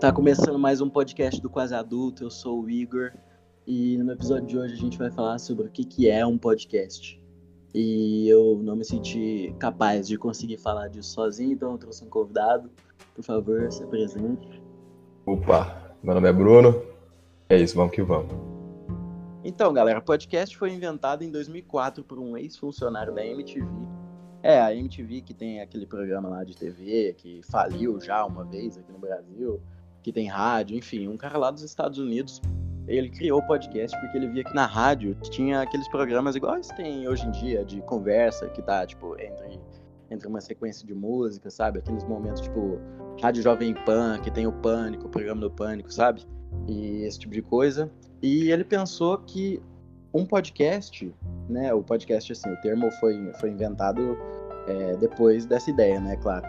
Tá começando mais um podcast do Quase Adulto. Eu sou o Igor e no episódio de hoje a gente vai falar sobre o que, que é um podcast. E eu não me senti capaz de conseguir falar disso sozinho, então eu trouxe um convidado. Por favor, se apresente. Opa, meu nome é Bruno. É isso, vamos que vamos. Então, galera, o podcast foi inventado em 2004 por um ex-funcionário da MTV. É, a MTV que tem aquele programa lá de TV que faliu já uma vez aqui no Brasil que tem rádio, enfim, um cara lá dos Estados Unidos, ele criou o podcast porque ele via que na rádio tinha aqueles programas iguais tem hoje em dia, de conversa, que tá, tipo, entre, entre uma sequência de música, sabe? Aqueles momentos, tipo, Rádio Jovem Pan, que tem o Pânico, o programa do Pânico, sabe? E esse tipo de coisa. E ele pensou que um podcast, né? O podcast, assim, o termo foi, foi inventado é, depois dessa ideia, né? Claro.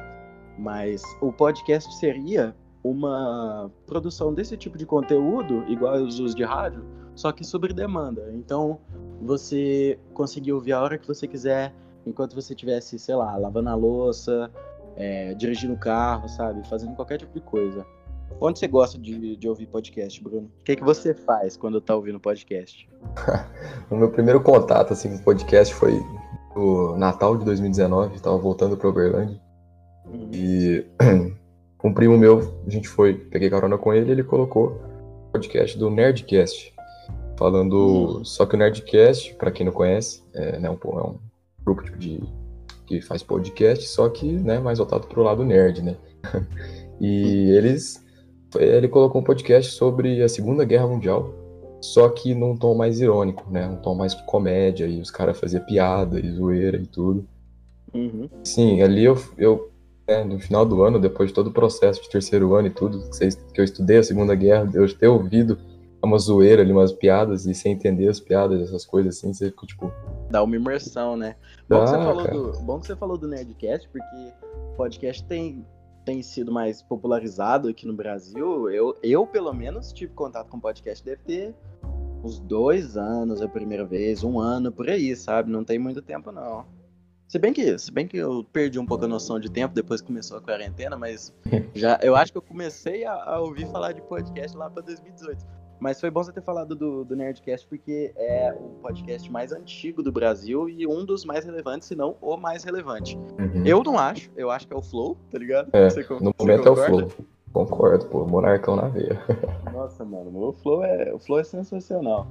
Mas o podcast seria uma produção desse tipo de conteúdo, igual os usos de rádio, só que sobre demanda. Então, você conseguir ouvir a hora que você quiser, enquanto você estivesse, sei lá, lavando a louça, é, dirigindo o carro, sabe? Fazendo qualquer tipo de coisa. Onde você gosta de, de ouvir podcast, Bruno? O que, que você faz quando tá ouvindo podcast? o meu primeiro contato assim, com podcast foi no Natal de 2019, estava voltando para Uberlândia. Uhum. E um primo meu, a gente foi, peguei carona com ele, ele colocou o podcast do Nerdcast. Falando. Só que o Nerdcast, para quem não conhece, é, né, um, é um grupo tipo, de, que faz podcast, só que né, mais voltado pro lado nerd, né? e eles. Ele colocou um podcast sobre a Segunda Guerra Mundial, só que num tom mais irônico, né? Um tom mais comédia, e os caras faziam piada e zoeira e tudo. Uhum. Sim, ali eu, eu né, no final do ano, depois de todo o processo de terceiro ano e tudo, que eu estudei a Segunda Guerra, eu ter ouvido uma zoeira ali, umas piadas, e sem entender as piadas, essas coisas assim, você ficou tipo. Dá uma imersão, né? Bom, que, você falou do, bom que você falou do Nerdcast, porque o podcast tem, tem sido mais popularizado aqui no Brasil. Eu, eu, pelo menos, tive contato com podcast, deve ter uns dois anos a primeira vez, um ano por aí, sabe? Não tem muito tempo, não. Se bem que, se bem que eu perdi um pouco a noção de tempo depois que começou a quarentena, mas já eu acho que eu comecei a, a ouvir falar de podcast lá para 2018. Mas foi bom você ter falado do, do, Nerdcast, porque é o podcast mais antigo do Brasil e um dos mais relevantes, se não o mais relevante. Uhum. Eu não acho, eu acho que é o Flow, tá ligado? É, você, no momento é o Flow. Concordo, pô, monarcão na veia. Nossa, mano, o Flow é, o Flow é sensacional.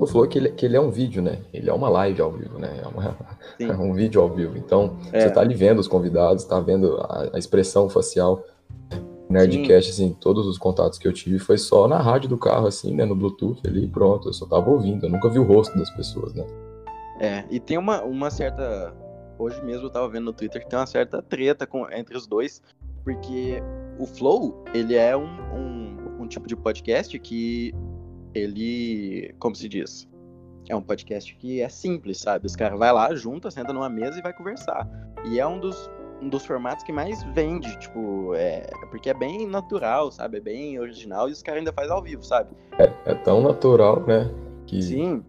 O Flow é que ele, que ele é um vídeo, né? Ele é uma live ao vivo, né? É, uma, é um vídeo ao vivo. Então, é. você tá ali vendo os convidados, tá vendo a, a expressão facial. Nerdcast, Sim. assim, todos os contatos que eu tive foi só na rádio do carro, assim, né? No Bluetooth ali, pronto. Eu só tava ouvindo, eu nunca vi o rosto das pessoas, né? É, e tem uma, uma certa. Hoje mesmo eu tava vendo no Twitter que tem uma certa treta com, entre os dois, porque o Flow, ele é um, um, um tipo de podcast que ele, como se diz, é um podcast que é simples, sabe? Os caras vai lá, junta, senta numa mesa e vai conversar. E é um dos, um dos formatos que mais vende, tipo, é, porque é bem natural, sabe? É bem original e os caras ainda faz ao vivo, sabe? É, é tão natural, né? Que Sim.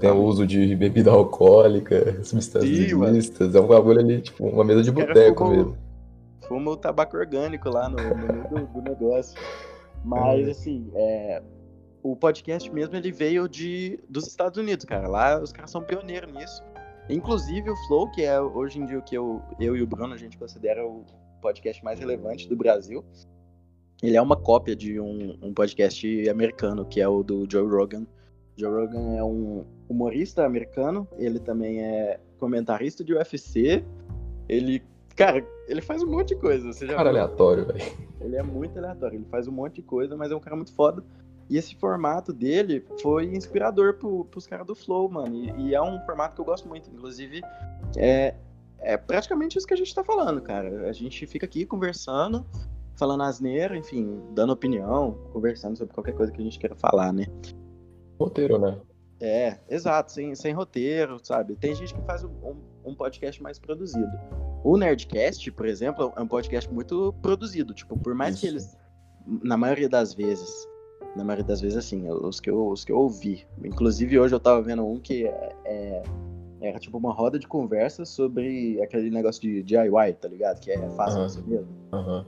Tem o uso de bebida alcoólica, substâncias ilícitas, é um bagulho ali, tipo, uma mesa de boteco mesmo fuma o tabaco orgânico lá no, no do, do, negócio. Mas, é. assim, é, o podcast mesmo, ele veio de, dos Estados Unidos, cara. Lá os caras são pioneiros nisso. Inclusive o Flow, que é hoje em dia o que eu, eu e o Bruno a gente considera o podcast mais relevante do Brasil. Ele é uma cópia de um, um podcast americano, que é o do Joe Rogan. Joe Rogan é um humorista americano, ele também é comentarista de UFC. Ele Cara, ele faz um monte de coisa. Você já cara viu? aleatório, velho. Ele é muito aleatório, ele faz um monte de coisa, mas é um cara muito foda. E esse formato dele foi inspirador pro, pros caras do Flow, mano. E, e, é um formato que eu gosto muito. Inclusive, é, é praticamente isso que a gente tá falando, cara. A gente fica aqui conversando, falando asneira, enfim, dando opinião, conversando sobre qualquer coisa que a gente queira falar, né? Roteiro, né? É, exato, sem, sem roteiro, sabe? Tem gente que faz um, um podcast mais produzido. O Nerdcast, por exemplo, é um podcast muito produzido. Tipo, por mais Isso. que eles, na maioria das vezes, na maioria das vezes, assim, os que eu, os que eu ouvi. Inclusive, hoje eu tava vendo um que é, é, era tipo uma roda de conversa sobre aquele negócio de DIY, tá ligado? Que é fácil uhum. você mesmo. Uhum.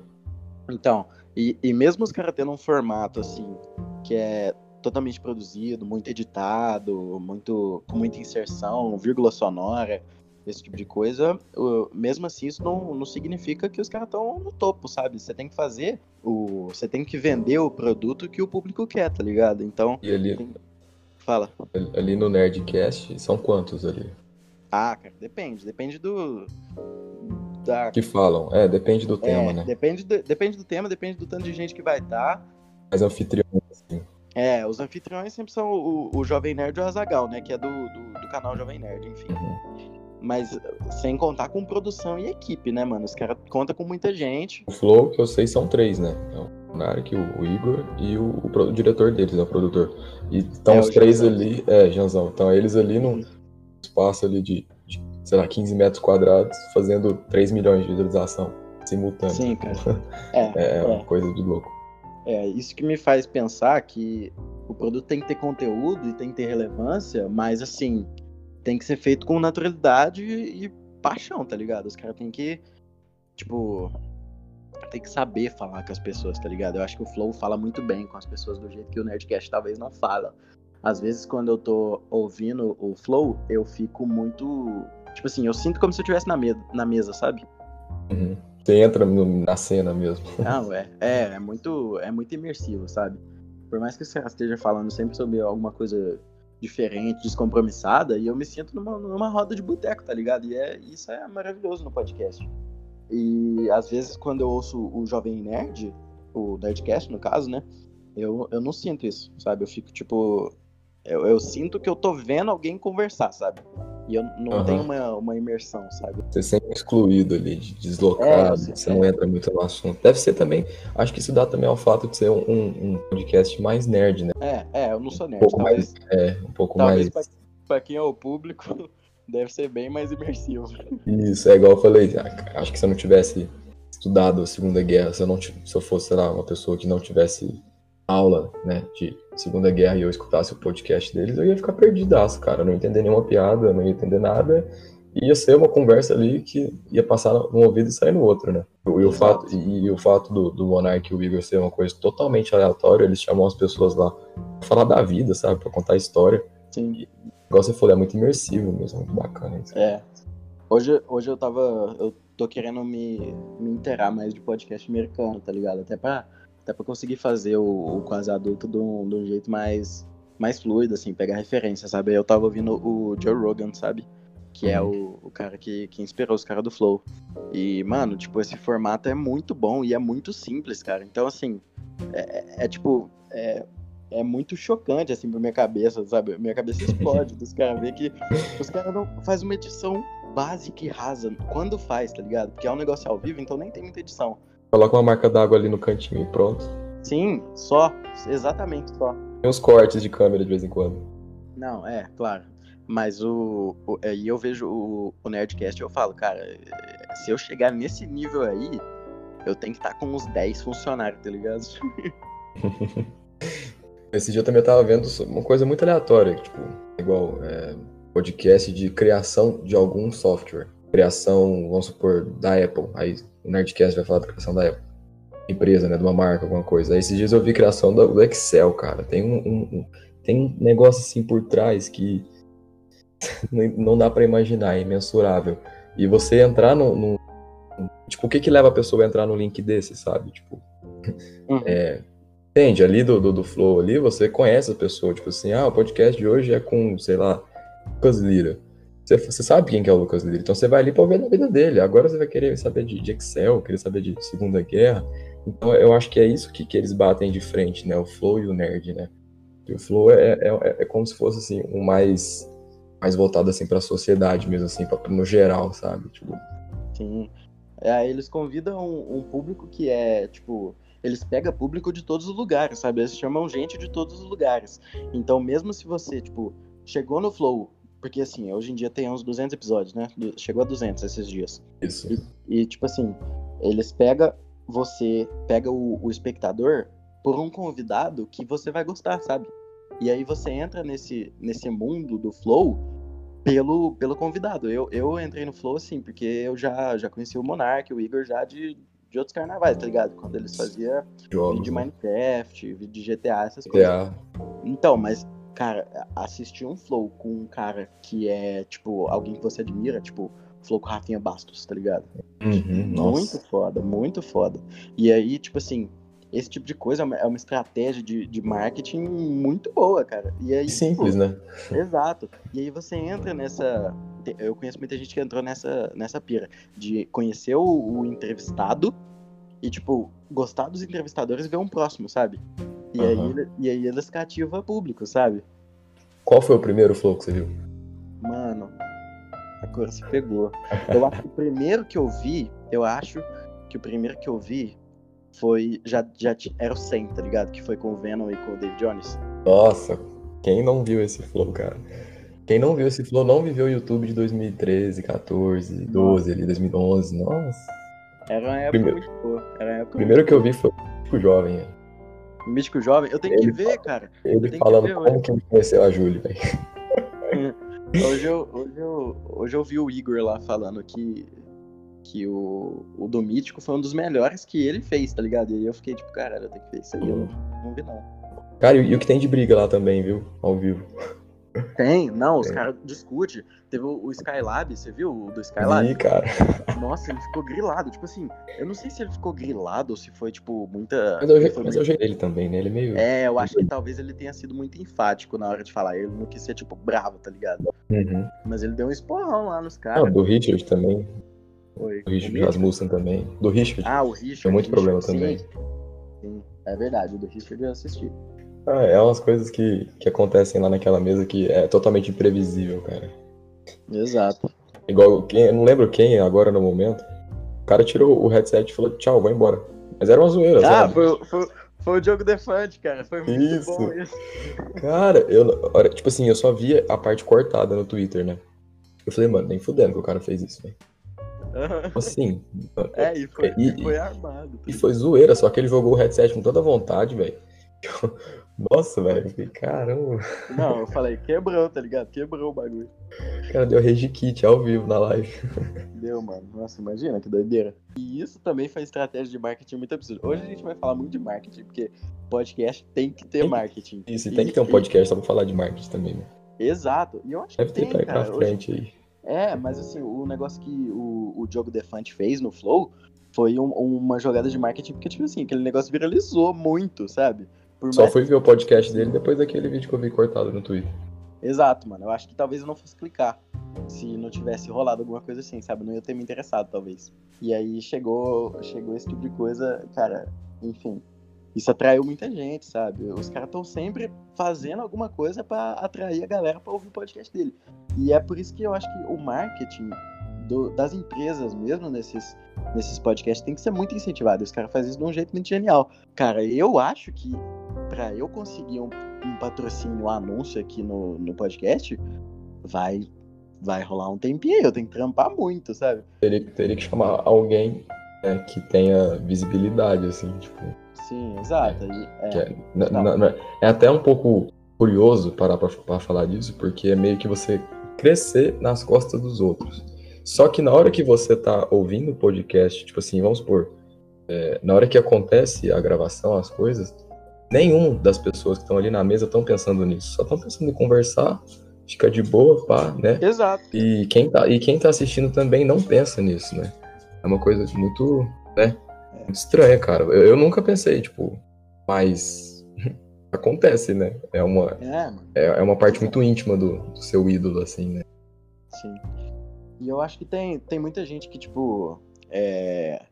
Então, e, e mesmo os caras tendo um formato assim, que é totalmente produzido, muito editado, muito com muita inserção, vírgula sonora, esse tipo de coisa, mesmo assim isso não, não significa que os caras estão no topo, sabe? Você tem que fazer o. Você tem que vender o produto que o público quer, tá ligado? Então. E ali. Tem... Fala. Ali no Nerdcast, são quantos ali? Ah, cara, depende. Depende do. Da... Que falam. É, depende do é, tema, né? Depende do, depende do tema, depende do tanto de gente que vai estar. Tá. Mas anfitriões, assim. É, os anfitriões sempre são o, o Jovem Nerd e o Azagal, né? Que é do, do, do, canal Jovem Nerd, enfim. Uhum. Mas sem contar com produção e equipe, né, mano? Os caras contam com muita gente. O Flow, que eu sei, são três, né? É o Narek, o Igor e o, o, o diretor deles, né, o produtor. E estão é, os três Janzão. ali, é, Janzão. Então eles ali no espaço ali de, de, sei lá, 15 metros quadrados, fazendo 3 milhões de visualização simultânea. Sim, cara. É, é, é uma coisa de louco. É, isso que me faz pensar que o produto tem que ter conteúdo e tem que ter relevância, mas assim, tem que ser feito com naturalidade e paixão, tá ligado? Os caras têm que, tipo, tem que saber falar com as pessoas, tá ligado? Eu acho que o Flow fala muito bem com as pessoas do jeito que o Nerdcast talvez não fala. Às vezes, quando eu tô ouvindo o Flow, eu fico muito. Tipo assim, eu sinto como se eu estivesse na, me na mesa, sabe? Uhum. Você entra na cena mesmo. Não, é. É, é muito, é muito imersivo, sabe? Por mais que você esteja falando sempre sobre alguma coisa diferente, descompromissada, e eu me sinto numa, numa roda de boteco, tá ligado? E é, isso é maravilhoso no podcast. E às vezes, quando eu ouço o Jovem Nerd, o Nerdcast, no caso, né? Eu, eu não sinto isso, sabe? Eu fico tipo. Eu, eu sinto que eu tô vendo alguém conversar, sabe? E eu não uhum. tenho uma, uma imersão, sabe? Você é sempre excluído ali, deslocado, é, você não entra muito no assunto. Deve ser também, acho que isso dá também ao fato de ser um, um podcast mais nerd, né? É, é, eu não sou nerd. Um talvez, mais, é, um pouco talvez mais. Pra quem é o público, deve ser bem mais imersivo. Isso, é igual eu falei, acho que se eu não tivesse estudado a Segunda Guerra, se eu, não, se eu fosse, sei lá, uma pessoa que não tivesse aula, né, de Segunda Guerra e eu escutasse o podcast deles, eu ia ficar perdidaço, cara. Eu não ia entender nenhuma piada, não ia entender nada. Ia ser uma conversa ali que ia passar num ouvido e sair no outro, né? E, o fato, e, e, o fato do, do Monark e o Igor ser uma coisa totalmente aleatória, eles chamam as pessoas lá pra falar da vida, sabe? Pra contar a história. Sim. E, igual você falou, é muito imersivo mesmo, muito bacana isso. É. Hoje, hoje eu tava. Eu tô querendo me, me inteirar mais de podcast americano, tá ligado? Até pra até pra conseguir fazer o, o quase adulto de um, de um jeito mais, mais fluido, assim, pegar referência, sabe? Eu tava ouvindo o Joe Rogan, sabe? Que é o, o cara que, que inspirou os caras do Flow. E, mano, tipo, esse formato é muito bom e é muito simples, cara. Então, assim, é, é, é tipo. É, é muito chocante, assim, pra minha cabeça, sabe? Minha cabeça explode dos caras ver que os caras não fazem uma edição básica e rasa. Quando faz, tá ligado? Porque é um negócio ao vivo, então nem tem muita edição. Coloca uma marca d'água ali no cantinho e pronto. Sim, só. Exatamente só. Tem uns cortes de câmera de vez em quando. Não, é, claro. Mas o. aí eu vejo o, o Nerdcast e eu falo, cara, se eu chegar nesse nível aí, eu tenho que estar tá com uns 10 funcionários, tá ligado? Esse dia eu também tava vendo uma coisa muito aleatória, tipo, igual é, podcast de criação de algum software. Criação, vamos supor, da Apple. Aí o Nerdcast vai falar da criação da Apple. Empresa, né? De uma marca, alguma coisa. Aí esses dias eu vi criação do Excel, cara. Tem um, um, tem um negócio assim por trás que não dá para imaginar, é imensurável. E você entrar no, no, Tipo, o que que leva a pessoa a entrar no link desse, sabe? Tipo. Uhum. É, entende? Ali do, do, do, Flow ali, você conhece a pessoa. Tipo assim, ah, o podcast de hoje é com, sei lá, Lucas Lira. Você, você sabe quem que é o Lucas Lira, então você vai ali para ver a vida dele. Agora você vai querer saber de, de, Excel, querer saber de Segunda Guerra. Então eu acho que é isso que, que eles batem de frente, né? O Flow e o Nerd, né? E o Flow é, é, é como se fosse assim, um mais, mais voltado assim para a sociedade mesmo, assim, pra, no geral, sabe? Tipo... Sim. É, eles convidam um, um público que é, tipo, eles pegam público de todos os lugares, sabe? Eles chamam gente de todos os lugares. Então, mesmo se você, tipo, chegou no Flow, porque, assim, hoje em dia tem uns 200 episódios, né? Chegou a 200 esses dias. Isso. E, e tipo assim, eles pegam você, pega o, o, espectador por um convidado que você vai gostar, sabe? E aí você entra nesse, nesse mundo do Flow pelo, pelo convidado. Eu, eu entrei no Flow, assim, porque eu já, já conheci o Monark, o Igor já de, de outros carnavais, tá ligado? Quando eles faziam Jogos, vídeo de né? Minecraft, vídeo de GTA, essas coisas. GTA. Então, mas, cara, assistir um flow com um cara que é, tipo, alguém que você admira, tipo, flow com Rafinha Bastos, tá ligado? Uhum, Muito nossa. foda, muito foda. E aí, tipo assim, esse tipo de coisa é uma, é estratégia de, de marketing muito boa, cara. E aí, Simples, tipo, né? Exato. E aí você entra nessa. Eu conheço muita gente que entrou nessa, nessa pira de conhecer o, o entrevistado e, tipo, gostar dos entrevistadores e ver um próximo, sabe? E, aí, Aham. ele- e aí eles cativam público, sabe? Qual foi o primeiro flow que você viu? Mano, a cor se pegou. Eu acho que o primeiro que eu vi, eu acho que o primeiro que eu vi foi. Já, já era o 100, tá ligado? Que foi com o Venom e com o Dave Jones. Nossa, quem não viu esse flow, cara? Quem não viu esse flow não viveu o YouTube de 2013, 14, 12, ali, 2011. Nossa. Era uma época Primeiro- muito boa. Era uma época O primeiro que eu vi foi o Jovem. Muito... Mítico Jovem. Eu tenho que Ele ver, cara. Ele que falando ver, como que ele conheceu a Júlia, velho. Hoje eu, hoje, eu, hoje eu vi o Igor lá falando que, que o, o do Mítico foi um dos melhores que ele fez, tá ligado? E aí eu fiquei tipo, caralho, eu tenho que ver isso aí. Eu não, não vi, não. Cara, e, e o que tem de briga lá também, viu? Ao vivo. Tem, não, os caras discutem. Teve o, o Skylab, você viu o do Skylab? Ih, cara. Nossa, ele ficou grilado. Tipo assim, eu não sei se ele ficou grilado ou se foi, tipo, muita. Mas é o foi mas muito- jeito dele também, né? Ele é meio. É, eu acho que talvez ele tenha sido muito enfático na hora de falar. Ele não quis ser, tipo, bravo, tá ligado? Uhum. Mas ele deu um esporrão lá nos Ah, caras. do Richard também. Foi. Do Richard? Rasmussen também. Do Richard. Ah, o Richard. Tem muito Richard, problema sim. também. Sim, é verdade. O do Richard eu assisti. Ah, é umas coisas que, que acontecem lá naquela mesa que é totalmente imprevisível, cara. Exato. Igual quem, eu não lembro quem agora no momento. O cara tirou o headset e falou, tchau, vai embora. Mas era uma zoeira, Ah, sabe? foi, o- foi, foi o Diogo Defante, cara. Foi muito Isso. bom isso. Cara, eu. Tipo assim, eu só via a parte cortada no Twitter, né? Eu falei, mano, nem fudendo que o cara fez isso, velho. Aham. Assim. É, e foi, E- e foi armado. E foi zoeira, só que ele jogou o headset com toda vontade, velho. Nossa, velho. eu fiquei, Caramba. Não, eu falei, quebrou, tá ligado? Quebrou o bagulho. Cara deu rage kit ao vivo na live. Deu, mano. Nossa, imagina que doideira. E isso também foi estratégia de marketing muito absurda. Hoje a gente vai falar muito de marketing, porque podcast tem que ter Tem marketing. Isso, e tem que ter um podcast só pra falar de marketing também, né? Exato. E eu acho Deve que tem, ir pra cara. Hoje- frente aí. É, mas assim, o negócio que o, o Diogo Defante fez no Flow foi um- uma jogada de marketing, porque, tipo assim, aquele negócio viralizou muito, sabe? Por Só mais- fui ver o podcast dele depois daquele vídeo que eu vi cortado no Twitter. Exato, mano. Eu acho que talvez eu não fosse clicar se não tivesse rolado alguma coisa assim, sabe? Não ia ter me interessado, talvez. E aí chegou, chegou esse tipo de coisa, cara, enfim. Isso atraiu muita gente, sabe? Os caras estão sempre fazendo alguma coisa pra atrair a galera pra ouvir o podcast dele. E é por isso que eu acho que o marketing do- das empresas mesmo nesses, nesses podcasts tem que ser muito incentivado. Os caras fazem isso de um jeito muito genial. Cara, eu acho que pra eu conseguir um, um patrocínio, um anúncio aqui no, no podcast, vai, vai rolar um tempinho aí. Eu tenho que trampar muito, sabe? Teria, teria que chamar alguém né, que tenha visibilidade, assim, tipo. Sim, exato. É, é, n- é até um pouco curioso parar pra, pra falar disso, porque é meio que você crescer nas costas dos outros. Só que na hora que você tá ouvindo o podcast, tipo assim, vamos supor, é, na hora que acontece a gravação, as coisas, nenhum das pessoas que estão ali na mesa estão pensando nisso. Só estão pensando em conversar, fica de boa, pá, né? Exato. E quem, tá, e quem tá assistindo também não pensa nisso, né? É uma coisa muito, né? Muito estranha, cara. Eu, eu nunca pensei, tipo, mas acontece, né? É uma, É, é, é uma parte muito íntima do, do seu ídolo, assim, né? Sim. E eu acho que tem, tem muita gente que, tipo, é,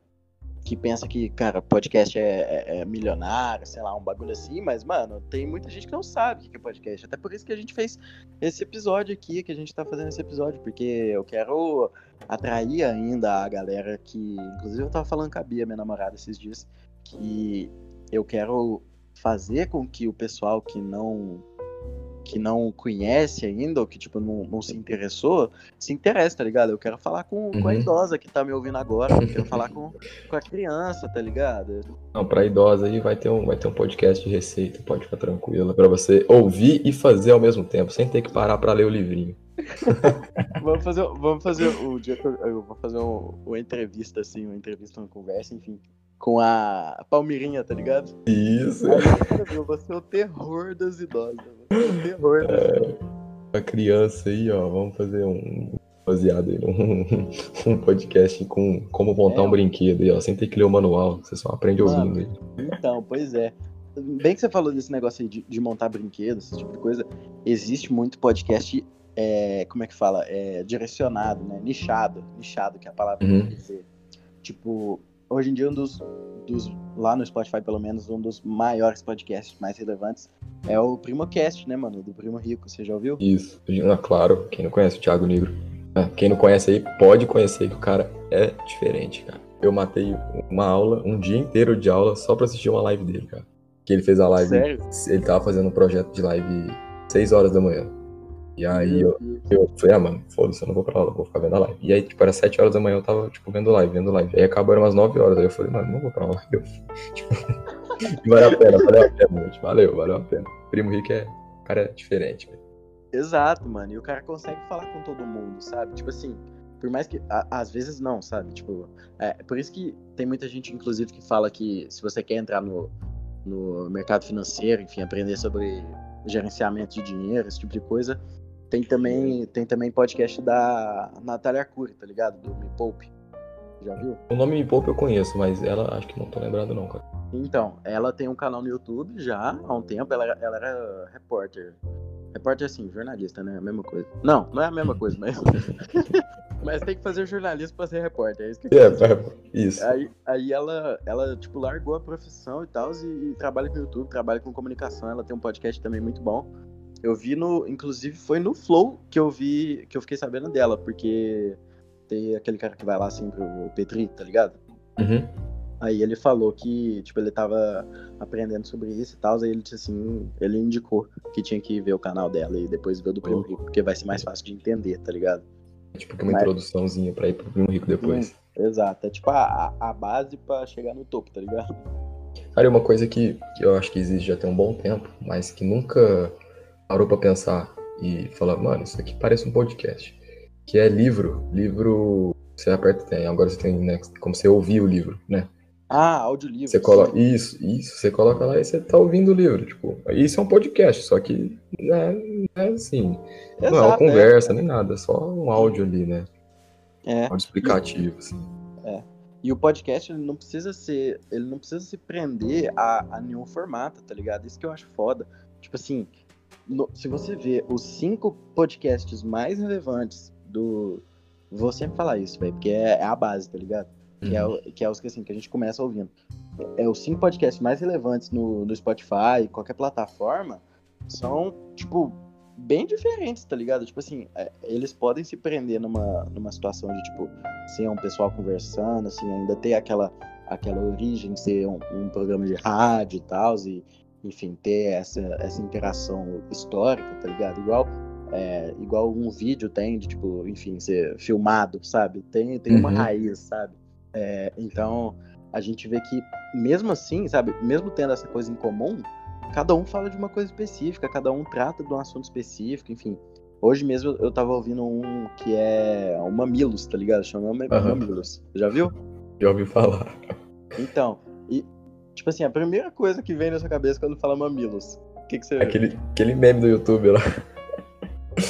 que pensa que, cara, podcast é, é- é milionário, sei lá, um bagulho assim, mas, mano, tem muita gente que não sabe o que é podcast. Até por isso que a gente fez esse episódio aqui, que a gente tá fazendo esse episódio, porque eu quero atrair ainda a galera que. Inclusive, eu tava falando com a Bia, minha namorada, esses dias, que eu quero fazer com que o pessoal que não que não conhece ainda, ou que, tipo, não, não se interessou, se interesse, tá ligado? Eu quero falar com, com a Uhum. idosa que tá me ouvindo agora, eu quero falar com, com a criança, tá ligado? Não, pra idosa aí vai ter um, vai ter um podcast de receita, pode ficar tranquila, pra você ouvir e fazer ao mesmo tempo, sem ter que parar pra ler o livrinho. vamos fazer, vamos fazer o dia que eu, eu vou fazer um, uma entrevista, assim, uma entrevista, uma conversa, enfim, com a Palmirinha, tá ligado? Isso. Aí, eu vou ser o terror das idosas. Terror é. A criança aí, ó, vamos fazer um baseado em um, um podcast com como montar é, um brinquedo aí, ó, sem ter que ler o manual, você só aprende mano, ouvindo aí. Então, pois é. Bem que você falou desse negócio aí de, de montar brinquedos, esse tipo de coisa, existe muito podcast é, como é que fala? É, direcionado, né? Nichado. Nichado, que é a palavra uhum. que eu dizer. Tipo, hoje em dia, um dos, dos, lá no Spotify, pelo menos, um dos maiores podcasts mais relevantes é o PrimoCast, né, mano? Do Primo Rico, você já ouviu? Isso, ah, claro. Quem não conhece o Thiago Negro. Ah, quem não conhece aí, pode conhecer que o cara é diferente, cara. Eu matei uma aula, um dia inteiro de aula, só pra assistir uma live dele, cara. Que ele fez a live. Sério? Ele tava fazendo um projeto de live 6 horas da manhã. E aí eu, eu falei, ah, mano, foda-se, eu não vou pra aula, vou ficar vendo a live. E aí, tipo, era 7 horas da manhã, eu tava, tipo, vendo live, vendo live. Aí acabou, era umas 9 horas. Aí eu falei, mano, não vou pra aula. Eu, tipo, valeu a pena, valeu a pena, gente. Valeu, valeu a pena. Primo Rico é, cara é diferente, velho. Exato, mano. E o cara consegue falar com todo mundo, sabe? Tipo assim, por mais que. A, às vezes não, sabe? Tipo, é por isso que tem muita gente, inclusive, que fala que se você quer entrar no, no mercado financeiro, enfim, aprender sobre gerenciamento de dinheiro, esse tipo de coisa, tem também, tem também podcast da Natália Arcuri, tá ligado? Do Me Poupe. Já viu? O nome Me Poupe eu conheço, mas ela acho que não tô lembrado não, cara. Então, ela tem um canal no YouTube já há um tempo, ela, ela era repórter. Repórter assim, jornalista, né? A mesma coisa. Não, não é a mesma coisa, mas. mas tem que fazer jornalismo pra ser repórter, é isso que eu é, é, isso. Aí, aí ela, ela, tipo, largou a profissão e tal, e, e trabalha com YouTube, trabalha com comunicação, ela tem um podcast também muito bom. Eu vi no. Inclusive, foi no Flow que eu vi. Que eu fiquei sabendo dela, porque tem aquele cara que vai lá sempre, o Petri, tá ligado? Uhum. Aí ele falou que, tipo, ele tava aprendendo sobre isso e tal, aí ele disse assim, ele indicou que tinha que ver o canal dela e depois ver o do Primo Rico, porque vai ser mais fácil de entender, tá ligado? É tipo uma Mas... introduçãozinha pra ir pro Primo Rico depois. Hum, exato, é tipo a, a base pra chegar no topo, tá ligado? Cara, uma coisa que, que eu acho que existe já tem um bom tempo, mas que nunca parou para pensar e falar, mano, isso aqui parece um podcast. Que é livro. Livro. Você aperta, tem. Agora você tem, né? Como você ouvir o livro, né? Ah, audiolivro. Você coloca. Isso, isso. Você coloca lá e você tá ouvindo o livro. Tipo, isso é um podcast, só que né, é assim. Exato, não é uma é. conversa, é. nem nada, é só um áudio ali, né? É. Um áudio explicativo, assim. É. E o podcast, ele não precisa ser. Ele não precisa se prender a, a nenhum formato, tá ligado? Isso que eu acho foda. Tipo assim, no, se você vê os cinco podcasts mais relevantes do. Vou sempre falar isso, velho, porque é, é, a base, tá ligado? Uhum. Que, é, uhum. que é os que, assim, que a gente começa ouvindo. É, é os cinco podcasts mais relevantes no, no Spotify, qualquer plataforma, são, tipo, bem diferentes, tá ligado? Tipo assim, é, eles podem se prender numa, numa situação de, tipo, ser um pessoal conversando, assim, ainda ter aquela, aquela origem de ser um, um programa de rádio e tal, e, enfim, ter essa, essa interação histórica, tá ligado? Igual, é, igual um vídeo tem de, tipo, enfim, ser filmado, sabe? Tem, tem uma uhum. raiz, sabe? É, então, a gente vê que, mesmo assim, sabe? Mesmo tendo essa coisa em comum, cada um fala de uma coisa específica, cada um trata de um assunto específico, enfim. Hoje mesmo eu tava ouvindo um que é o Mamilos, tá ligado? Chama Mamilos. Uhum. Já viu? Já ouvi falar. Então, e Tipo assim, a primeira coisa que vem na sua cabeça quando fala mamilos. O que, que você aquele, aquele meme do YouTube lá.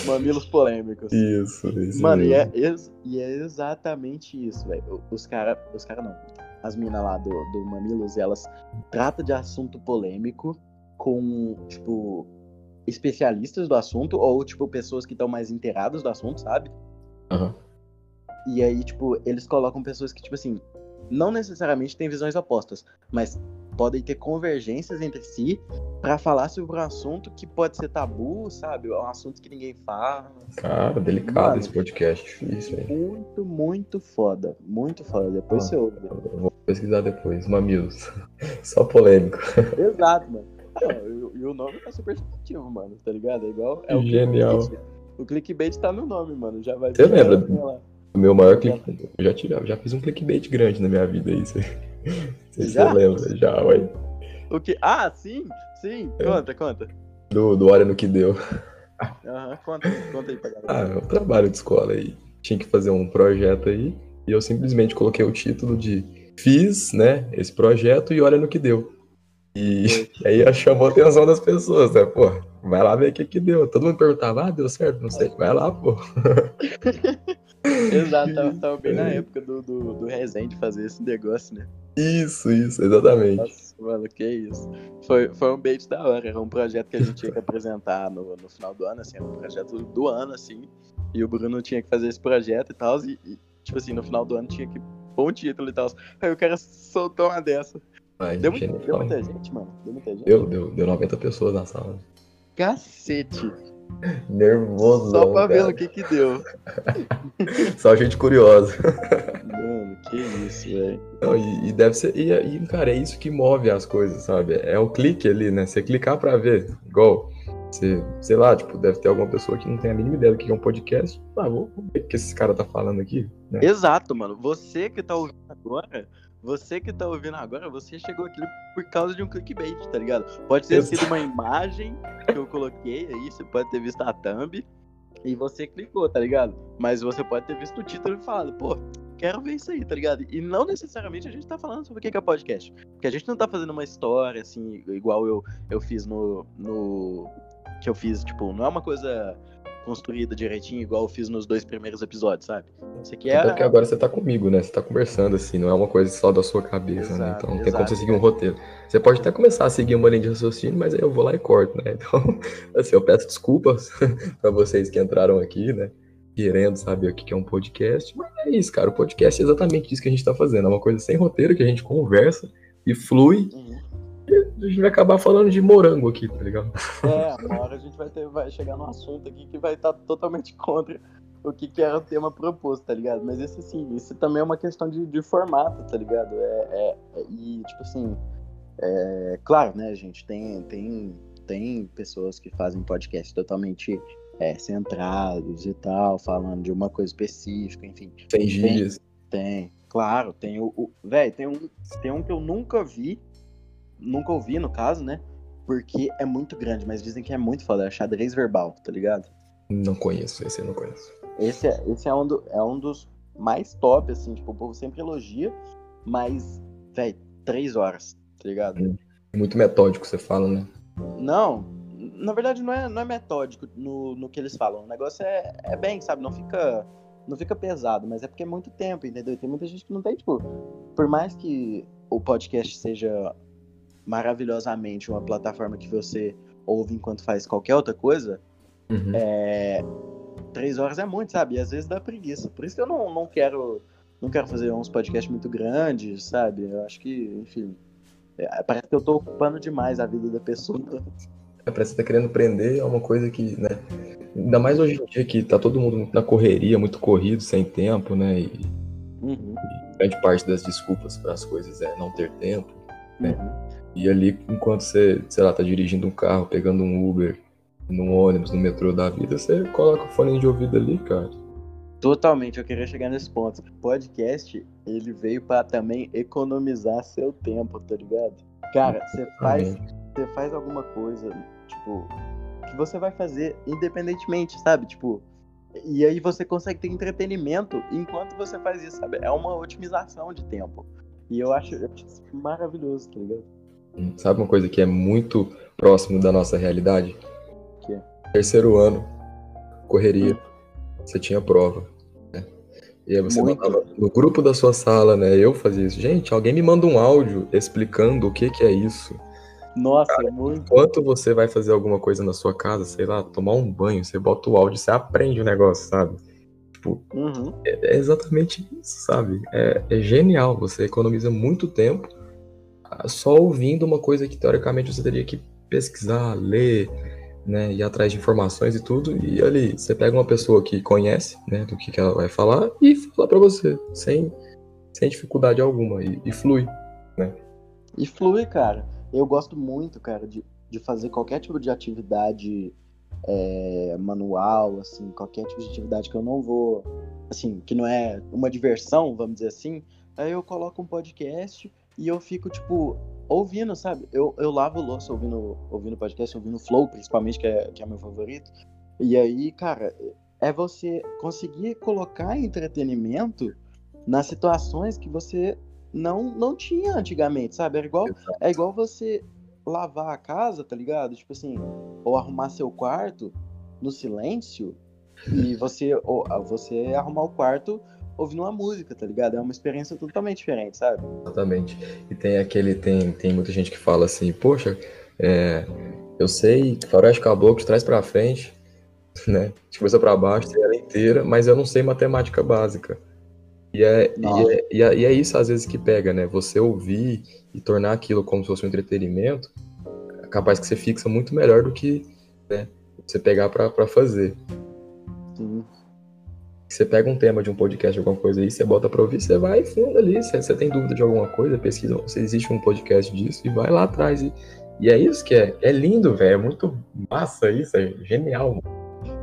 Mamilos polêmicos. Isso, isso. Mano, e é, e é, exatamente isso, velho. Os caras. Os caras não. As minas lá do, do Mamilos, elas tratam de assunto polêmico com, tipo, especialistas do assunto, ou, tipo, pessoas que estão mais inteiradas do assunto, sabe? Uhum. E aí, tipo, eles colocam pessoas que, tipo assim, não necessariamente têm visões opostas, mas podem ter convergências entre si para falar sobre um assunto que pode ser tabu, sabe? É um assunto que ninguém fala. Cara, delicado Mano, esse podcast, difícil, hein? Muito, muito foda. Muito foda. Depois ah, você ouve. Vou pesquisar depois. Mamilos. Só polêmico. Exato, mano. e, o nome tá super chamativo, mano, tá ligado? É igual. É Genial. O clickbait, o clickbait tá no nome, mano. Já vai Você lembra? O meu maior clickbait. Eu já, tirei, já fiz um clickbait grande na minha vida aí. Você, já? lembra? Já, ué. O que? Ah, sim, sim. É. Conta, conta. Do, do Olha no que deu. Uhum, conta, conta aí pra galera. Ah, é um trabalho de escola aí. Tinha que fazer um projeto aí. E eu simplesmente coloquei o título de Fiz, né, esse projeto e olha no que deu. E, e aí chamou a atenção das pessoas, né? Pô, vai lá ver o que que deu. Todo mundo perguntava, ah, deu certo? Não sei. Vai lá, pô. Exato, tava, tava bem na época do, do, do Resende fazer esse negócio, né? Isso, isso, exatamente. Nossa, mano, que isso. Foi, foi um bait da hora, era um projeto que a gente tinha que apresentar no, no final do ano, assim, era um projeto do ano, assim. E o Bruno tinha que fazer esse projeto e tal, e, e tipo assim, no final do ano tinha que pôr um título e tal. Aí o cara soltou uma dessa. Ai, deu, deu muita gente, mano. Deu muita gente. Deu, deu, deu 90 pessoas na sala. Cacete. Nervoso. Só pra ver o que que deu. Só gente curiosa. Mano, que isso, velho. E, e, deve ser. E, e, cara, é isso que move as coisas, sabe? É o clique ali, né? Você clicar pra ver. Igual. Você, sei lá, tipo, deve ter alguma pessoa que não tem a mínima ideia do que é um podcast. Ah, vou ver o que esse cara tá falando aqui. Né? Exato, mano. Você que tá ouvindo agora, você que tá ouvindo agora, você chegou aqui por causa de um clickbait, tá ligado? Pode ter sido uma imagem que eu coloquei aí, você pode ter visto a thumb e você clicou, tá ligado? Mas você pode ter visto o título e falado, pô, quero ver isso aí, tá ligado? E não necessariamente a gente tá falando sobre o que é podcast. Porque a gente não tá fazendo uma história, assim, igual eu, eu fiz no, no. Que eu fiz, tipo, não é uma coisa construída direitinho, igual eu fiz nos dois primeiros episódios, sabe? Isso aqui é. Porque agora você tá comigo, né? Você tá conversando, assim, não é uma coisa só da sua cabeça, né? exato, né? Então exato, tem como você seguir um roteiro. Você pode até começar a seguir uma linha de raciocínio, mas aí eu vou lá e corto, né? Então, assim, eu peço desculpas para vocês que entraram aqui, né? Querendo saber o que é um podcast. Mas é isso, cara. O podcast é exatamente isso que a gente tá fazendo. É uma coisa sem roteiro que a gente conversa e flui. Uhum a gente vai acabar falando de morango aqui, tá ligado? É, uma hora a gente vai, ter, vai chegar num assunto aqui que vai estar tá totalmente contra o que, que era o tema proposto, tá ligado? Mas isso assim, isso também é uma questão de, de formato, tá ligado? É, é, é e, tipo assim, é, claro, né, gente, tem, tem, tem pessoas que fazem podcast totalmente é, centrados e tal, falando de uma coisa específica, enfim. Tem dias. Tem, tem, claro, tem o. o Velho, tem um, tem um que eu nunca vi, nunca ouvi, no caso, né? Porque é muito grande, mas dizem que é muito foda. É xadrez verbal, tá ligado? Não conheço, esse eu não conheço. Esse é, esse é, um, do, é um dos mais top, assim, tipo, o povo sempre elogia, mas, velho, três horas, tá ligado? É muito metódico, você fala, né? Não, na verdade não é, não é metódico no, no que eles falam. O negócio é, é bem, sabe? Não fica, não fica pesado, mas é porque é muito tempo, entendeu? E tem muita gente que não tem, tipo, por mais que o podcast seja maravilhosamente uma plataforma que você ouve enquanto faz qualquer outra coisa, uhum. é, três horas é muito, sabe? E às vezes dá preguiça. Por isso que eu não, não quero não quero fazer uns podcasts muito grandes, sabe? Eu acho que, enfim, é, parece que eu tô ocupando demais a vida da pessoa. É, parece que tá querendo prender é uma coisa que, né? Ainda mais hoje em dia que tá todo mundo na correria, muito corrido, sem tempo, né? E, uhum. e grande parte das desculpas para as coisas é não ter tempo, né? Uhum. E ali, enquanto você, sei lá, tá dirigindo um carro, pegando um Uber, num ônibus, no metrô da vida, você coloca o fone de ouvido ali, cara. Totalmente, eu queria chegar nesse ponto. Podcast, ele veio para também economizar seu tempo, tá ligado? Cara, você faz, você faz alguma coisa, tipo, que você vai fazer independentemente, sabe? Tipo, e aí você consegue ter entretenimento enquanto você faz isso, sabe? É uma otimização de tempo. E eu acho, eu acho maravilhoso, tá ligado? Sabe uma coisa que é muito próximo da nossa realidade? Que? Terceiro ano, correria, você tinha prova. Né? E aí você muito. mandava no grupo da sua sala, né? Eu fazia isso. Gente, alguém me manda um áudio explicando o que, que é isso. Nossa, Cara, muito. Enquanto você vai fazer alguma coisa na sua casa, sei lá, tomar um banho, você bota o áudio, você aprende o negócio, sabe? Tipo, uhum. é, é, exatamente isso, sabe? É, é genial. Você economiza muito tempo só ouvindo uma coisa que teoricamente você teria que pesquisar, ler, né, ir atrás de informações e tudo, e ali você pega uma pessoa que conhece, né, do que, que ela vai falar e fala para você, sem, sem dificuldade alguma, e, e, flui, né. E flui, cara. Eu gosto muito, cara, de, de fazer qualquer tipo de atividade é, manual, assim, qualquer tipo de atividade que eu não vou, assim, que não é uma diversão, vamos dizer assim, aí eu coloco um podcast e eu fico, tipo, ouvindo, sabe? Eu, eu lavo louça ouvindo, ouvindo podcast, ouvindo Flow, principalmente, que é, que é meu favorito. E aí, cara, é você conseguir colocar entretenimento nas situações que você não, não tinha antigamente, sabe? É igual, é igual você lavar a casa, tá ligado? Tipo assim, ou arrumar seu quarto no silêncio e você, ou, você arrumar o quarto ouvindo uma música, tá ligado? É uma experiência totalmente diferente, sabe? Exatamente. E tem aquele, tem, tem muita gente que fala assim, poxa, é, eu sei que faroeste caboclo de trás para frente, né? De começa para baixo, tem ela inteira, mas eu não sei matemática básica. E é, e é, e, é, e, é, isso às vezes que pega, né? Você ouvir e tornar aquilo como se fosse um entretenimento, é capaz que você fixa muito melhor do que né, você pegar para fazer. Sim. Você pega um tema de um podcast, alguma coisa aí, você bota pra ouvir, você vai fundo ali. Se você tem dúvida de alguma coisa, pesquisa se existe um podcast disso e vai lá atrás. E, e é isso que é. É lindo, velho. É muito massa isso, é genial.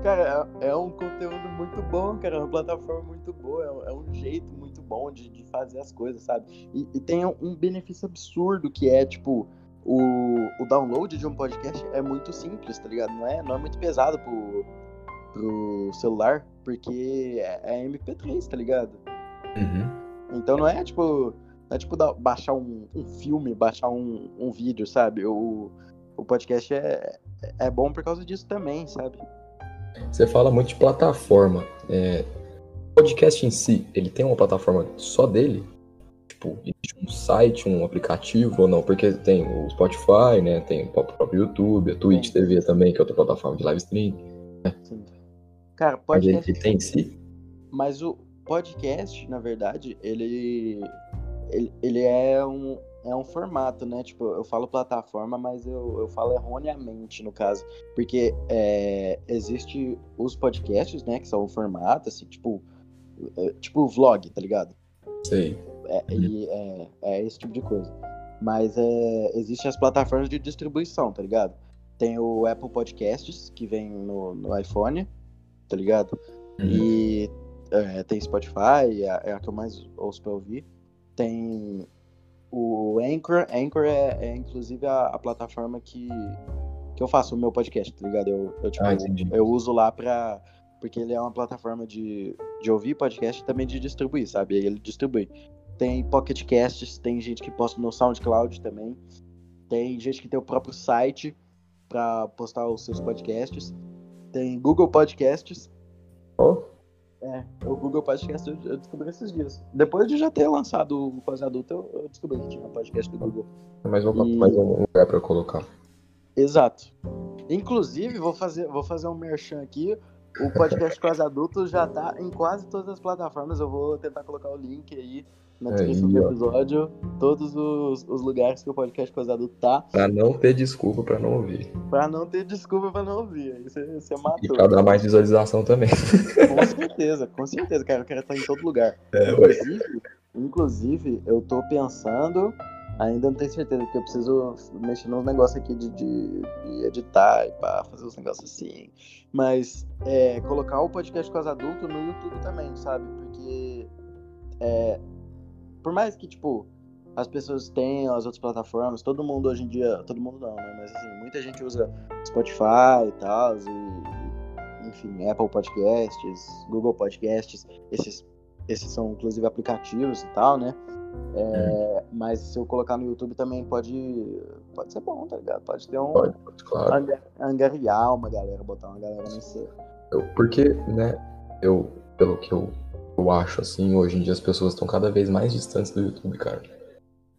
Cara, é, é um conteúdo muito bom, cara. É uma plataforma muito boa. É um, é um jeito muito bom de, de, fazer as coisas, sabe? E, e tem um benefício absurdo que é, tipo, o, o download de um podcast é muito simples, tá ligado? Não é, não é muito pesado pro, pro celular, porque é, é MP3, tá ligado? Uhum. Então não é tipo. Não é tipo baixar um, um filme, baixar um, um vídeo, sabe? O, o podcast é, é bom por causa disso também, sabe? Você fala muito de plataforma. É, o podcast em si, ele tem uma plataforma só dele? Tipo, existe um site, um aplicativo ou não? Porque tem o Spotify, né? Tem o próprio YouTube, a Twitch TV também, que é outra plataforma de live stream. Né? Sim. Cara, podcast. Ele tem em si? Mas o podcast, na verdade, ele, ele, ele é, um, é um formato, né? Tipo, eu falo plataforma, mas eu, eu falo erroneamente, no caso. Porque é, existe os podcasts, né? Que são o formato, assim, tipo, é, tipo vlog, tá ligado? Sei. É, é, é, esse tipo de coisa. Mas é, existem as plataformas de distribuição, tá ligado? Tem o Apple Podcasts, que vem no, no iPhone, tá ligado? Uhum. E é, tem Spotify, é, é, a que eu mais ouço pra ouvir. Tem o Anchor. Anchor é, é inclusive a, a, plataforma que, que eu faço o meu podcast, tá ligado? Eu, eu, tipo, ah, eu uso lá pra. Porque ele é uma plataforma de, de ouvir podcast e também de distribuir, sabe? Aí ele distribui. Tem Pocket Casts, tem gente que posta no SoundCloud também. Tem gente que tem o próprio site para postar os seus podcasts. Tem Google Podcasts. Oh. É, o Google Podcast eu descobri esses dias. Depois de já ter lançado o Quase Adulto, eu descobri que tinha um podcast do Google. Mais um, e... mais um lugar pra colocar. Exato. Inclusive, vou fazer, vou fazer um merchan aqui. O podcast Quase Adulto já tá em quase todas as plataformas. Eu vou tentar colocar o link aí na descrição do episódio todos os, os, lugares que o podcast Coisado tá. Pra não ter desculpa pra não ouvir. Pra não ter desculpa pra não ouvir. Você, você matou. E pra dar mais visualização também. Com certeza, com certeza, cara. Eu quero estar em todo lugar. É, inclusive, inclusive, eu tô pensando. Ainda não tenho certeza, porque eu preciso mexer nos negócios aqui de, de, de editar e pá, fazer os negócios assim. Mas é, colocar o podcast com as adultos no YouTube também, sabe? Porque é, por mais que, tipo, as pessoas tenham as outras plataformas, todo mundo hoje em dia, todo mundo não, né? Mas assim, muita gente usa Spotify e tal, e, enfim, Apple Podcasts, Google Podcasts, esses, esses são inclusive aplicativos e tal, né? É, uhum. Mas se eu colocar no YouTube também pode, pode ser bom, tá ligado? Pode ter um. Pode, claro. Angariar uma galera, botar uma galera nesse. Porque, né, eu, pelo que eu eu acho, assim, hoje em dia as pessoas estão cada vez mais distantes do YouTube, cara.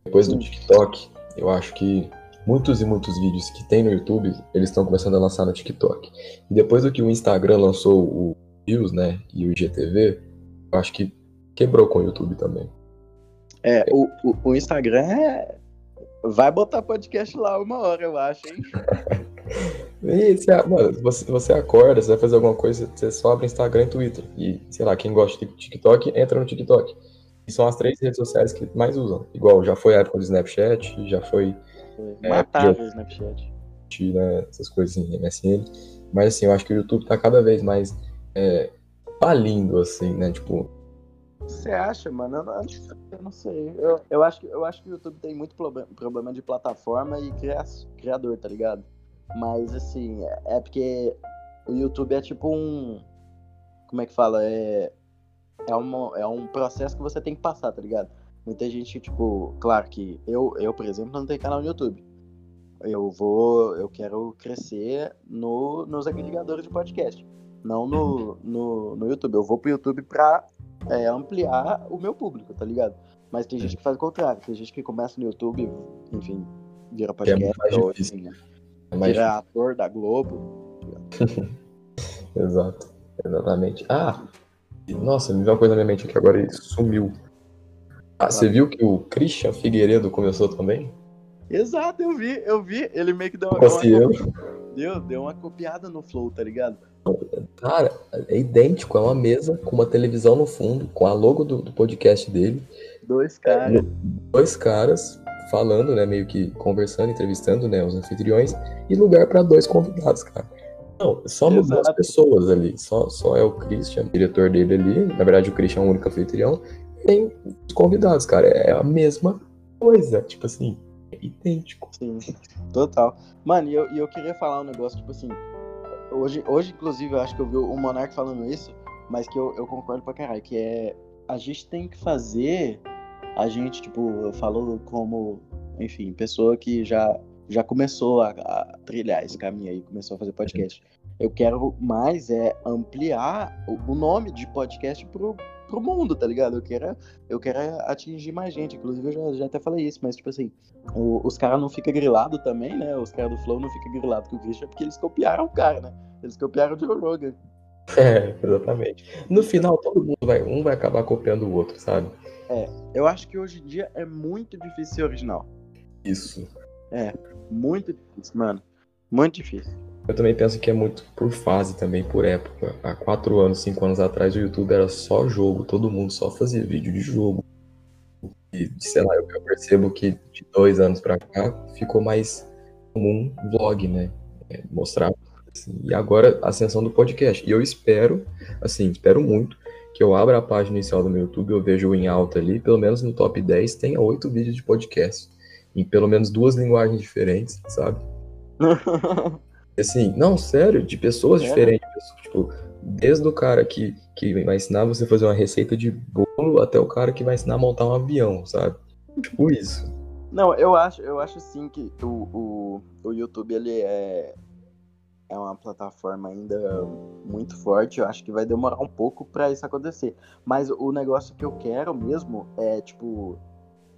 Depois do TikTok, eu acho que muitos e muitos vídeos que tem no YouTube, eles estão começando a lançar no TikTok. E depois do que o Instagram lançou o Views, né, e o IGTV, eu acho que quebrou com o YouTube também. É, o, o, o Instagram é... vai botar podcast lá uma hora, eu acho, hein? E você, mano, você, você acorda, você vai fazer alguma coisa, você só abre Instagram e Twitter. E, sei lá, quem gosta de TikTok, entra no TikTok. E são as três redes sociais que mais usam. Igual, já foi a época do Snapchat, já foi. É, Matava o Snapchat. Né, essas coisas em MSN. Mas assim, eu acho que o YouTube tá cada vez mais é, falindo, assim, né? Tipo. Você acha, mano? Eu não, eu não sei. Eu, eu, acho que, eu acho que o YouTube tem muito problema de plataforma e criador, tá ligado? Mas, assim, é porque o YouTube é tipo um. Como é que fala? É, é, uma, é um processo que você tem que passar, tá ligado? Muita gente, tipo, claro que eu, eu, por exemplo, não tenho canal no YouTube. Eu vou, eu quero crescer no, nos agregadores de podcast, não no, no, no YouTube. Eu vou pro YouTube pra é, ampliar o meu público, tá ligado? Mas tem gente que faz o contrário, tem gente que começa no YouTube, enfim, vira é podcast, é ou, enfim, é vira ator da Globo. Exato, exatamente. Ah, nossa, me veio uma coisa na minha mente aqui agora e sumiu. Ah, você viu que o Christian Figueiredo começou também? Exato, eu vi, eu vi. Ele meio que deu uma, assim, uma deu, deu uma copiada no Flow, tá ligado? Cara, é idêntico, é uma mesa com uma televisão no fundo, com a logo do, do podcast dele. Dois caras. dois caras falando, né, meio que conversando, entrevistando, né, os anfitriões, e lugar para dois convidados, cara. Não, só mudou as pessoas ali. Só, só é o Christian, o diretor dele ali. Na verdade, o Christian é o único anfitrião. Tem os convidados, cara. É a mesma coisa. Tipo assim, é idêntico. Sim, total. Mano, e eu, e eu queria falar um negócio, tipo assim. Hoje, hoje, inclusive, eu acho que eu vi o Monark falando isso, mas que eu, eu concordo pra caralho, que é. A gente tem que fazer. A gente, tipo, eu falo como, enfim, pessoa que já já começou a, a, trilhar esse caminho aí, começou a fazer podcast. Eu quero mais é ampliar o, o nome de podcast pro, pro mundo, tá ligado? Eu quero, eu quero atingir mais gente. Inclusive, eu já, já até falei isso, mas tipo assim, o, os caras não ficam grilados também, né? Os caras do Flow não ficam grilados com o Christian porque eles copiaram o cara, né? Eles copiaram o Joe Rogan. É, exatamente. No final, todo mundo vai, um vai acabar copiando o outro, sabe? É, eu acho que hoje em dia é muito difícil ser original. Isso. É, muito difícil, mano. Muito difícil. Eu também penso que é muito por fase também, por época. Há quatro anos, cinco anos atrás, o YouTube era só jogo, todo mundo só fazia vídeo de jogo. E, sei lá, eu percebo que de dois anos pra cá ficou mais comum vlog, né? É, mostrar. Assim, e agora a ascensão do podcast. E eu espero, assim, espero muito que eu abra a página inicial do meu YouTube, eu vejo em alta ali, pelo menos no top 10, tenha oito vídeos de podcast em pelo menos duas linguagens diferentes, sabe? assim, não, sério, de pessoas é. diferentes. Tipo, desde o cara que, que vai ensinar você a fazer uma receita de bolo até o cara que vai ensinar a montar um avião, sabe? Tipo isso. Não, eu acho, eu acho sim que o, o, o YouTube ele é, é uma plataforma ainda muito forte. Eu acho que vai demorar um pouco para isso acontecer. Mas o negócio que eu quero mesmo é, tipo,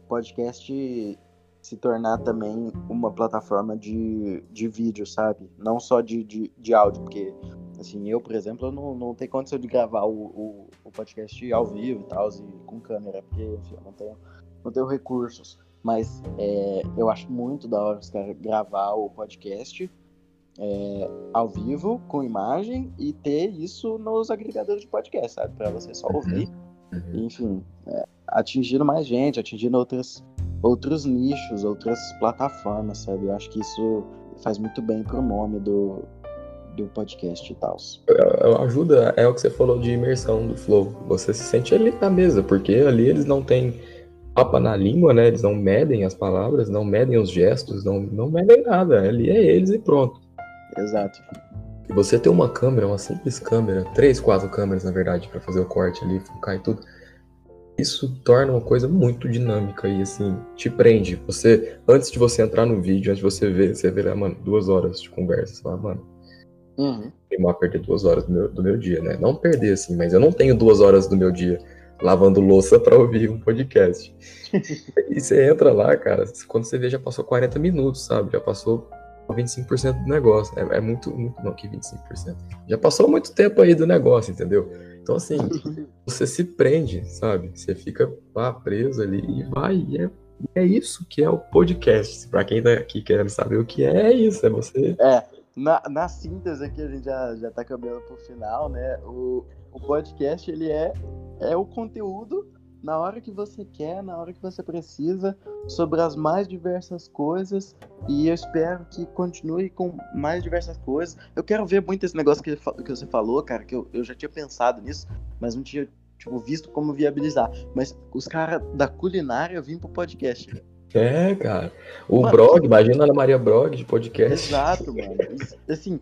podcast se tornar também uma plataforma de, de vídeo, sabe? Não só de, de, de áudio, porque, assim, eu, por exemplo, eu não, não tenho condição de gravar o, o, o podcast ao vivo e tal, e com câmera, porque, enfim, eu não tenho, não tenho recursos. Mas é, eu acho muito da hora os caras gravar o podcast é, ao vivo, com imagem, e ter isso nos agregadores de podcast, sabe? Para você só ouvir. Uhum. Enfim, é, atingindo mais gente, atingindo outras outros nichos, outras plataformas, sabe? Eu acho que isso faz muito bem pro nome do, do podcast e tal. Ajuda, é o que você falou de imersão do Flow. Você se sente ali na mesa, porque ali eles não têm papa na língua, né? Eles não medem as palavras, não medem os gestos, não, não medem nada. Ali é eles e pronto. Exato. E você ter uma câmera, uma simples câmera, três, quatro câmeras na verdade, para fazer o corte ali, focar e tudo isso torna uma coisa muito dinâmica e assim, te prende. Você, antes de você entrar no vídeo, antes de você ver, você vê, mano, duas horas de conversa, você fala, mano, uhum. eu perder duas horas do meu, do meu dia, né? Não perder, assim, mas eu não tenho duas horas do meu dia lavando louça para ouvir um podcast. e você entra lá, cara, quando você vê, já passou 40 minutos, sabe? Já passou 25% do negócio. É, é muito, muito, não, que 25%. Já passou muito tempo aí do negócio, entendeu? Então, assim, você se prende, sabe? Você fica lá preso ali e vai. E é, é isso que é o podcast. Para quem tá aqui querendo saber o que é, é isso. É você. É, na, na síntese aqui, a gente já, já tá caminhando pro final, né? O, o podcast, ele é, é o conteúdo na hora que você quer, na hora que você precisa, sobre as mais diversas coisas. E eu espero que continue com mais diversas coisas. Eu quero ver muito esse negócio que, que você falou, cara, que eu, eu já tinha pensado nisso, mas não tinha tipo, visto como viabilizar. Mas os caras da culinária vêm pro podcast. É, cara. O mano, Brog, imagina a Ana Maria Brog de podcast. Exato, mano. Assim,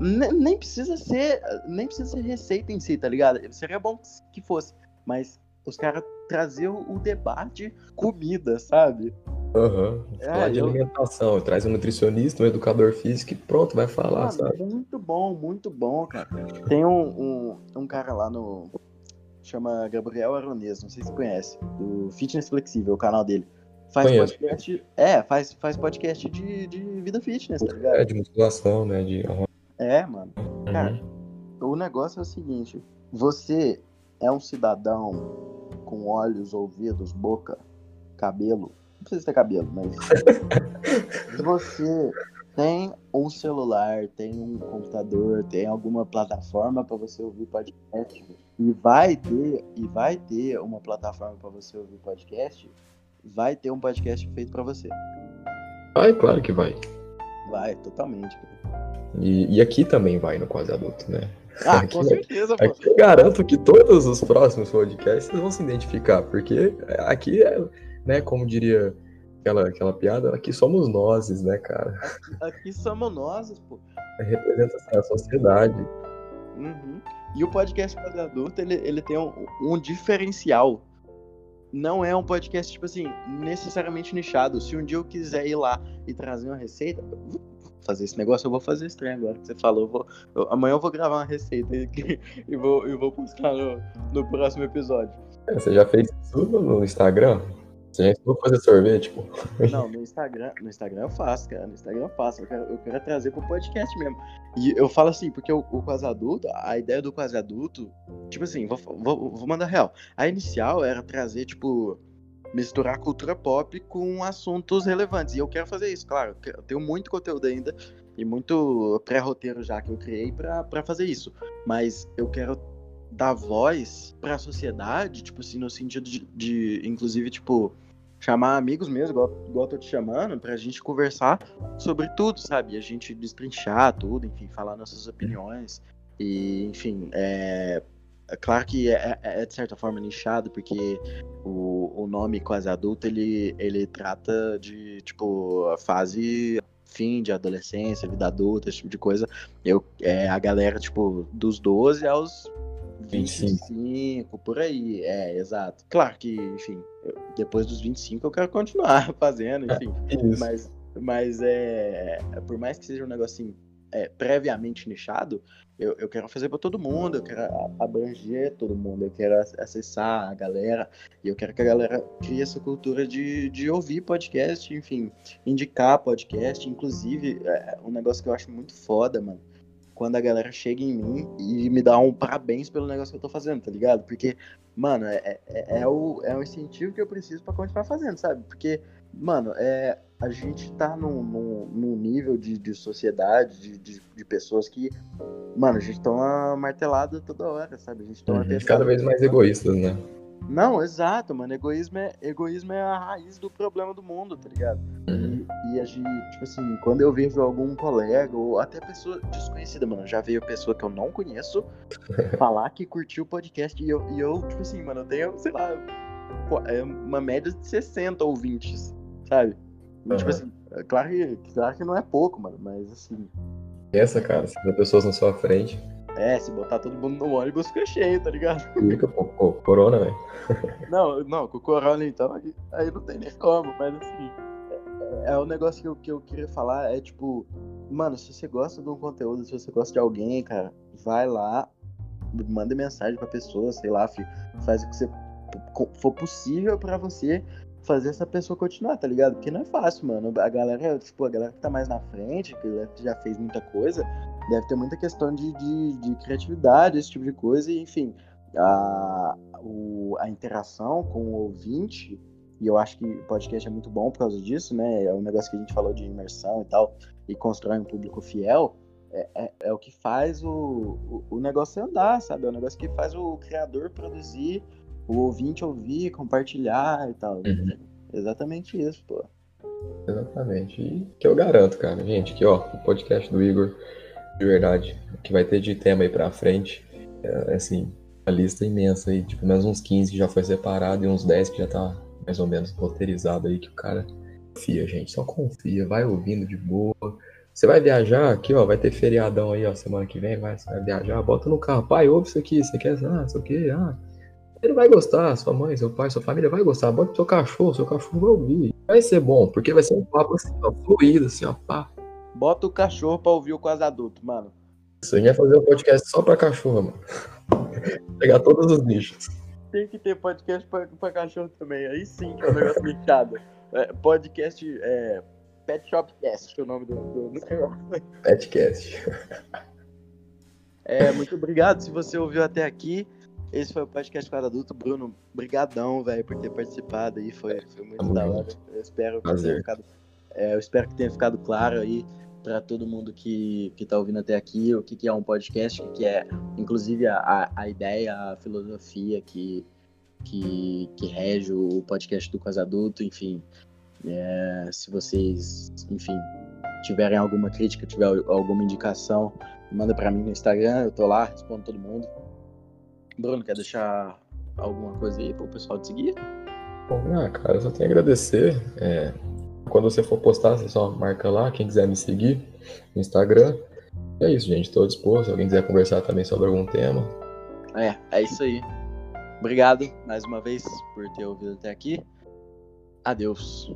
nem precisa ser. Nem precisa ser receita em si, tá ligado? Seria bom que fosse. Mas os caras trazer o debate comida, sabe? Aham. Uhum. É, de eu... alimentação, traz um nutricionista, um educador físico e pronto, vai falar, Mano, sabe? Muito bom, muito bom, cara. Tem um, um, um cara lá no. Chama Gabriel Aronês, não sei se você conhece, do Fitness Flexível, o canal dele. Faz Conheço. podcast. É, faz, faz podcast de, de vida fitness, tá ligado? É, de musculação, né? De... É, mano. Uhum. Cara, o negócio é o seguinte: você é um cidadão com olhos, ouvidos, boca, cabelo. Não precisa ter cabelo, mas. você tem um celular, tem um computador, tem alguma plataforma para você ouvir podcast e vai ter e vai ter uma plataforma para você ouvir podcast, vai ter um podcast feito para você. Vai, claro que vai. Vai, totalmente. E, e aqui também vai no quase adulto, né? Ah, aqui, com certeza, pô. Aqui eu garanto que todos os próximos podcasts vão se identificar, porque aqui é, né, como diria aquela, aquela piada, aqui somos nós, né, cara? Aqui, somos nós, pô. Representa assim, a sociedade. Uhum. E o podcast para adulto, ele, ele tem um, um diferencial. Não é um podcast, tipo assim, necessariamente nichado. Se um dia eu quiser ir lá e trazer uma receita, fazer esse negócio, eu vou fazer esse trem agora que você falou. Eu vou, eu, amanhã eu vou gravar uma receita e, e vou, eu vou postar no, no próximo episódio. É, você já fez tudo no Instagram? Você já ensinou fazer sorvete, pô? Não, no Instagram, no Instagram eu faço, cara. No Instagram eu faço. Eu quero, eu quero trazer pro podcast mesmo. E eu falo assim, porque o, o quase adulto, a ideia do quase adulto, tipo assim, vou, vou, vou mandar real. A inicial era trazer, tipo, misturar cultura pop com assuntos relevantes. E eu quero fazer isso, claro. Eu tenho muito conteúdo ainda e muito pré-roteiro já que eu criei para fazer isso. Mas eu quero dar voz para a sociedade, tipo assim, no sentido de, de, inclusive, tipo, chamar amigos mesmo, igual, igual eu tô te chamando, pra gente conversar sobre tudo, sabe? A gente destrinchar tudo, enfim, falar nossas opiniões. E, enfim, é, é claro que é, é, é, de certa forma nichado, porque o, o nome quase adulto ele, ele trata de tipo a fase fim de adolescência, vida adulta, esse tipo de coisa. Eu, é a galera, tipo, dos 12 aos 25, 25 por aí. É, exato. Claro que, enfim, eu, depois dos 25 eu quero continuar fazendo, enfim. É, mas, mas é. Por mais que seja um negocinho é, previamente nichado, eu, eu quero fazer para todo mundo, eu quero abranger todo mundo, eu quero acessar a galera, e eu quero que a galera crie essa cultura de, de ouvir podcast, enfim, indicar podcast, inclusive, é um negócio que eu acho muito foda, mano, quando a galera chega em mim e me dá um parabéns pelo negócio que eu tô fazendo, tá ligado? Porque, mano, é, é, é o, é o incentivo que eu preciso para continuar fazendo, sabe? Porque Mano, é, a gente tá num, num, num nível de, de sociedade, de, de, de, pessoas que, mano, a gente toma martelada toda hora, sabe? A gente toma uhum, cada vez mais egoístas, né? Não, exato, mano. Egoísmo é, egoísmo é a raiz do problema do mundo, tá ligado? Uhum. E, e, a gente, tipo assim, quando eu vejo algum colega, ou até pessoa desconhecida, mano, já veio pessoa que eu não conheço falar que curtiu o podcast e eu, e eu, tipo assim, mano, eu tenho, sei lá, é uma média de 60 ouvintes sabe? Uhum. Tipo assim, é claro que, claro que não é pouco, mano, mas assim. Essa, cara, se tem pessoas na sua frente. É, se botar todo mundo no ônibus fica cheio, tá ligado? Fica, pô corona, velho. Não, não, com o corona então, aí, aí não tem nem como, mas assim. É, é um negócio que eu, que eu queria falar, é tipo, mano, se você gosta de um conteúdo, se você gosta de alguém, cara, vai lá, manda mensagem pra pessoa, sei lá, faz o que você for possível para você fazer essa pessoa continuar, tá ligado? Porque não é fácil, mano. A galera, tipo, a galera que tá mais na frente, que já fez muita coisa, deve ter muita questão de, de, de criatividade, esse tipo de coisa, e enfim, a, o, a interação com o ouvinte, e eu acho que o podcast é muito bom por causa disso, né? É um negócio que a gente falou de imersão e tal, e constrói um público fiel. É, é, é, o que faz o, o, o, negócio andar, sabe? É o negócio que faz o criador produzir o ouvinte ouvir, compartilhar e tal. Uhum. Exatamente isso, pô. Exatamente. E que eu garanto, cara, gente, que ó, o podcast do Igor, de verdade, que vai ter de tema aí pra frente, é assim, a lista é imensa aí, tipo, mais uns 15 que já foi separado e uns 10 que já tá mais ou menos roteirizado aí, que o cara confia, gente, só confia, vai ouvindo de boa, Você vai viajar aqui, ó, vai ter feriadão aí, ó, semana que vem, vai, você vai viajar, bota no carro, pai, ouve isso aqui, você quer, ah, isso aqui, ah. Ele vai gostar, sua mãe, seu pai, sua família vai gostar, bota seu cachorro, seu cachorro vai ouvir. Vai ser bom, porque vai ser um papo assim, ó, fluido, assim, ó, pá. Bota o cachorro pra ouvir o quase adulto, mano. Isso aí ia fazer um podcast só pra cachorro, mano. Pegar todos os nichos. Tem que ter podcast pra, pra cachorro também, aí sim que é um negócio nichado. É, podcast, é, Pet Shop Cast, é o nome do, do, do Petcast. É, muito obrigado se você ouviu até aqui. Esse foi o podcast para adulto. Bruno, brigadão, velho, por ter participado aí. Foi, foi muito da hora. Eu espero, que tenha ficado, é, eu espero que tenha ficado claro aí para todo mundo que, que tá ouvindo até aqui o que, que é um podcast, o que é, inclusive, a, a ideia, a filosofia que, que, que rege o podcast do Quase Adulto, enfim. É, se vocês, enfim, tiverem alguma crítica, tiver alguma indicação, manda para mim no Instagram, eu tô lá, respondo todo mundo. Bruno, quer deixar alguma coisa aí pro pessoal te seguir? Bom, ah, cara, eu só tenho a agradecer. É, quando você for postar, você só marca lá, quem quiser me seguir no Instagram. E é isso, gente, estou disposto. Se alguém quiser conversar também sobre algum tema. É, é isso aí. Obrigado mais uma vez por ter ouvido até aqui. Adeus.